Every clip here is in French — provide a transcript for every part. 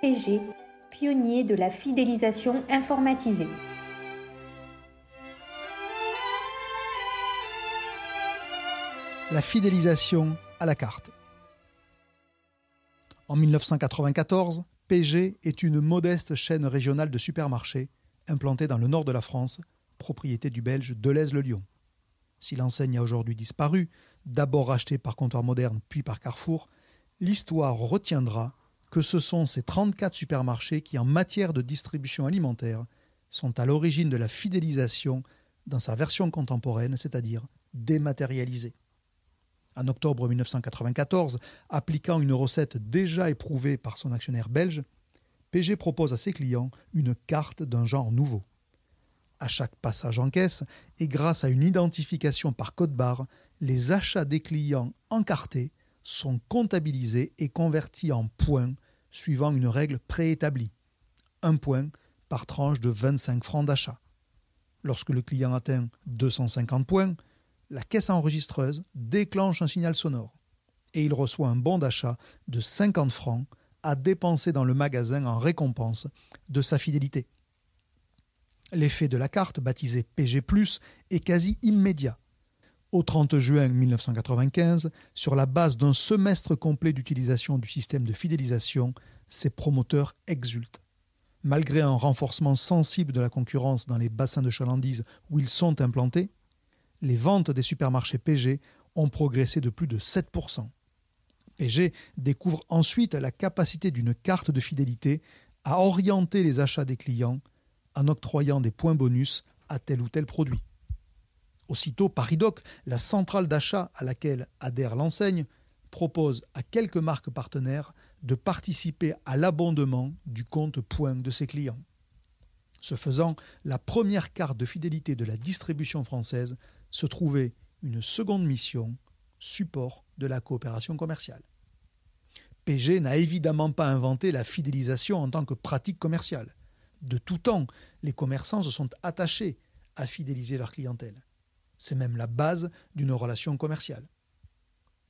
PG, pionnier de la fidélisation informatisée. La fidélisation à la carte. En 1994, PG est une modeste chaîne régionale de supermarchés implantée dans le nord de la France, propriété du belge Deleuze-le-Lion. Si l'enseigne a aujourd'hui disparu, d'abord rachetée par Comptoir Moderne puis par Carrefour, l'histoire retiendra que ce sont ces 34 supermarchés qui, en matière de distribution alimentaire, sont à l'origine de la fidélisation dans sa version contemporaine, c'est-à-dire dématérialisée. En octobre 1994, appliquant une recette déjà éprouvée par son actionnaire belge, PG propose à ses clients une carte d'un genre nouveau. À chaque passage en caisse, et grâce à une identification par code barre, les achats des clients encartés sont comptabilisés et convertis en points suivant une règle préétablie. Un point par tranche de 25 francs d'achat. Lorsque le client atteint 250 points, la caisse enregistreuse déclenche un signal sonore et il reçoit un bon d'achat de 50 francs à dépenser dans le magasin en récompense de sa fidélité. L'effet de la carte, baptisée PG, est quasi immédiat au 30 juin 1995, sur la base d'un semestre complet d'utilisation du système de fidélisation, ses promoteurs exultent. Malgré un renforcement sensible de la concurrence dans les bassins de chalandise où ils sont implantés, les ventes des supermarchés PG ont progressé de plus de 7%. PG découvre ensuite la capacité d'une carte de fidélité à orienter les achats des clients en octroyant des points bonus à tel ou tel produit. Aussitôt, Paridoc, la centrale d'achat à laquelle adhère l'enseigne, propose à quelques marques partenaires de participer à l'abondement du compte point de ses clients. Ce faisant, la première carte de fidélité de la distribution française se trouvait une seconde mission, support de la coopération commerciale. PG n'a évidemment pas inventé la fidélisation en tant que pratique commerciale. De tout temps, les commerçants se sont attachés à fidéliser leur clientèle. C'est même la base d'une relation commerciale.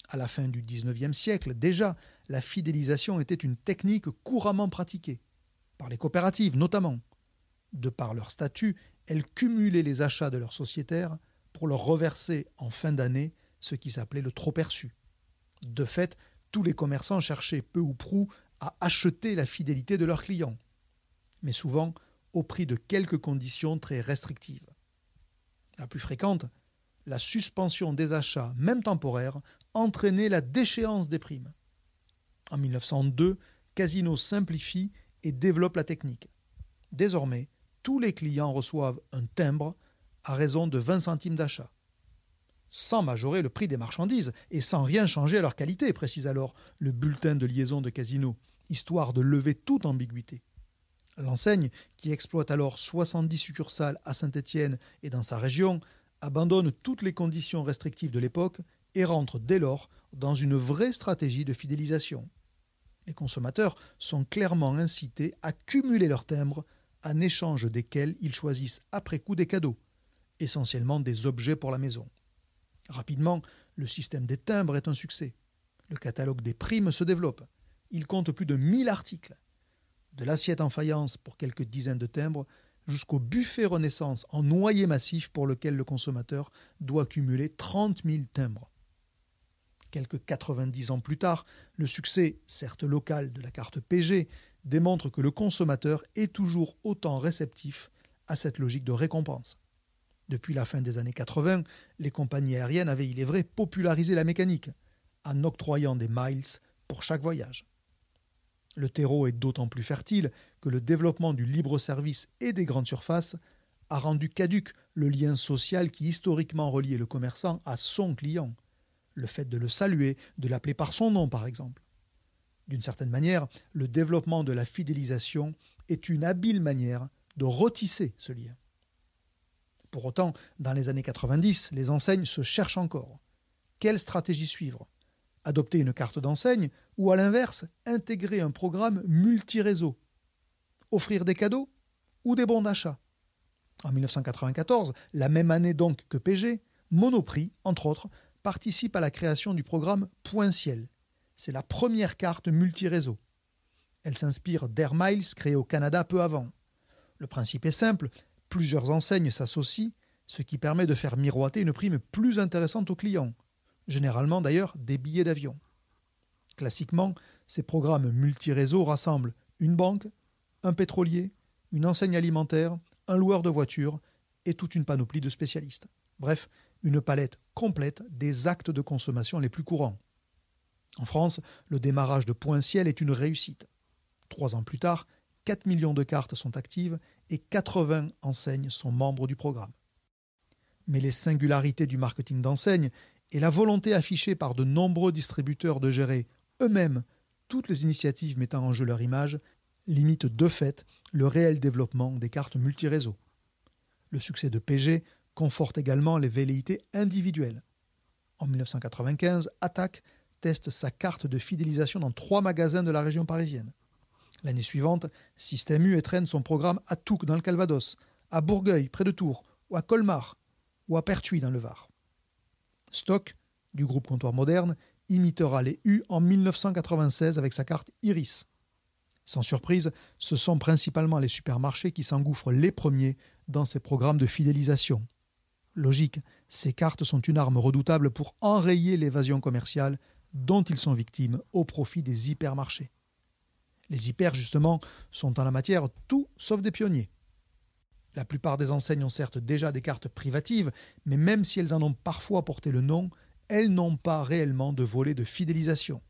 À la fin du XIXe siècle, déjà, la fidélisation était une technique couramment pratiquée, par les coopératives notamment. De par leur statut, elles cumulaient les achats de leurs sociétaires pour leur reverser en fin d'année ce qui s'appelait le trop perçu. De fait, tous les commerçants cherchaient peu ou prou à acheter la fidélité de leurs clients, mais souvent au prix de quelques conditions très restrictives. La plus fréquente, la suspension des achats, même temporaires, entraînait la déchéance des primes. En 1902, Casino simplifie et développe la technique. Désormais, tous les clients reçoivent un timbre à raison de 20 centimes d'achat. Sans majorer le prix des marchandises et sans rien changer à leur qualité, précise alors le bulletin de liaison de Casino, histoire de lever toute ambiguïté. L'enseigne, qui exploite alors 70 succursales à Saint-Étienne et dans sa région, abandonne toutes les conditions restrictives de l'époque et rentre dès lors dans une vraie stratégie de fidélisation. Les consommateurs sont clairement incités à cumuler leurs timbres en échange desquels ils choisissent après coup des cadeaux, essentiellement des objets pour la maison. Rapidement, le système des timbres est un succès. Le catalogue des primes se développe. Il compte plus de 1000 articles. De l'assiette en faïence pour quelques dizaines de timbres jusqu'au buffet Renaissance en noyer massif pour lequel le consommateur doit cumuler 30 000 timbres. Quelques 90 ans plus tard, le succès, certes local, de la carte PG démontre que le consommateur est toujours autant réceptif à cette logique de récompense. Depuis la fin des années 80, les compagnies aériennes avaient, il est vrai, popularisé la mécanique, en octroyant des miles pour chaque voyage. Le terreau est d'autant plus fertile que le développement du libre-service et des grandes surfaces a rendu caduque le lien social qui historiquement reliait le commerçant à son client, le fait de le saluer, de l'appeler par son nom par exemple. D'une certaine manière, le développement de la fidélisation est une habile manière de retisser ce lien. Pour autant, dans les années 90, les enseignes se cherchent encore. Quelle stratégie suivre? Adopter une carte d'enseigne ou à l'inverse, intégrer un programme multi-réseau Offrir des cadeaux ou des bons d'achat En 1994, la même année donc que PG, Monoprix, entre autres, participe à la création du programme Point Ciel. C'est la première carte multi-réseau. Elle s'inspire d'Air Miles créé au Canada peu avant. Le principe est simple, plusieurs enseignes s'associent, ce qui permet de faire miroiter une prime plus intéressante aux clients, généralement d'ailleurs des billets d'avion. Classiquement, ces programmes multi-réseaux rassemblent une banque, un pétrolier, une enseigne alimentaire, un loueur de voitures et toute une panoplie de spécialistes. Bref, une palette complète des actes de consommation les plus courants. En France, le démarrage de Point Ciel est une réussite. Trois ans plus tard, 4 millions de cartes sont actives et 80 enseignes sont membres du programme. Mais les singularités du marketing d'enseigne et la volonté affichée par de nombreux distributeurs de gérer eux-mêmes toutes les initiatives mettant en jeu leur image limitent de fait le réel développement des cartes multiréseaux. Le succès de PG conforte également les velléités individuelles. En 1995, Attaque teste sa carte de fidélisation dans trois magasins de la région parisienne. L'année suivante, Système U étraîne son programme à Touques dans le Calvados, à Bourgueil près de Tours, ou à Colmar, ou à Pertuis dans le Var. Stock, du groupe Comptoir Moderne, imitera les U en 1996 avec sa carte Iris. Sans surprise, ce sont principalement les supermarchés qui s'engouffrent les premiers dans ces programmes de fidélisation. Logique, ces cartes sont une arme redoutable pour enrayer l'évasion commerciale dont ils sont victimes au profit des hypermarchés. Les hyper, justement, sont en la matière tout sauf des pionniers. La plupart des enseignes ont certes déjà des cartes privatives, mais même si elles en ont parfois porté le nom, elles n'ont pas réellement de volet de fidélisation.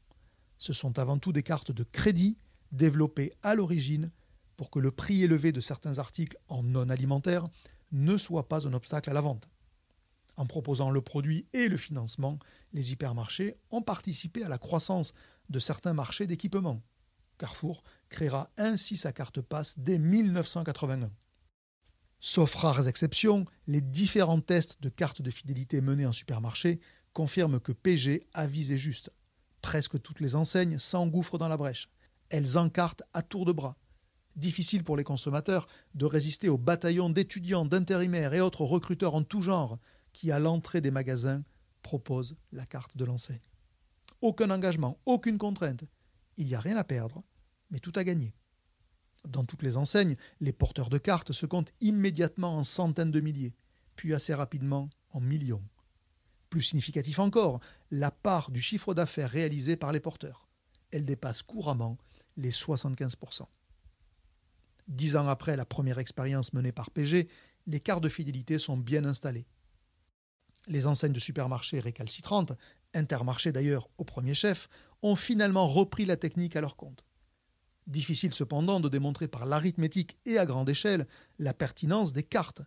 Ce sont avant tout des cartes de crédit développées à l'origine pour que le prix élevé de certains articles en non alimentaire ne soit pas un obstacle à la vente. En proposant le produit et le financement, les hypermarchés ont participé à la croissance de certains marchés d'équipement. Carrefour créera ainsi sa carte passe dès 1981. Sauf rares exceptions, les différents tests de cartes de fidélité menés en supermarché confirment que PG a visé juste. Presque toutes les enseignes s'engouffrent dans la brèche. Elles encartent à tour de bras. Difficile pour les consommateurs de résister aux bataillons d'étudiants, d'intérimaires et autres recruteurs en tout genre qui, à l'entrée des magasins, proposent la carte de l'enseigne. Aucun engagement, aucune contrainte. Il n'y a rien à perdre mais tout à gagner. Dans toutes les enseignes, les porteurs de cartes se comptent immédiatement en centaines de milliers, puis assez rapidement en millions. Plus significatif encore, la part du chiffre d'affaires réalisé par les porteurs. Elle dépasse couramment les 75%. Dix ans après la première expérience menée par PG, les cartes de fidélité sont bien installées. Les enseignes de supermarchés récalcitrantes, Intermarché d'ailleurs au premier chef, ont finalement repris la technique à leur compte. Difficile cependant de démontrer par l'arithmétique et à grande échelle la pertinence des cartes,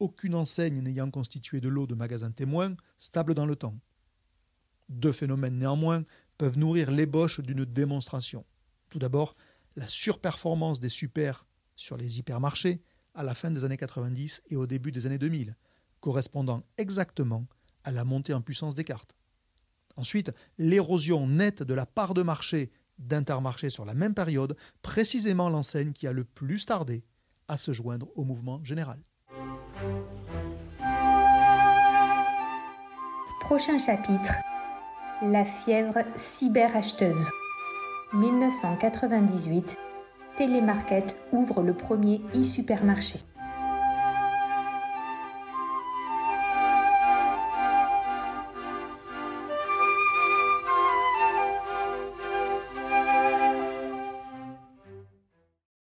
aucune enseigne n'ayant constitué de lot de magasins témoins stable dans le temps. Deux phénomènes néanmoins peuvent nourrir l'ébauche d'une démonstration. Tout d'abord, la surperformance des super sur les hypermarchés à la fin des années 90 et au début des années 2000, correspondant exactement à la montée en puissance des cartes. Ensuite, l'érosion nette de la part de marché d'Intermarché sur la même période, précisément l'enseigne qui a le plus tardé à se joindre au mouvement général. Prochain chapitre La fièvre cyberacheteuse. 1998, Télémarket ouvre le premier e-supermarché.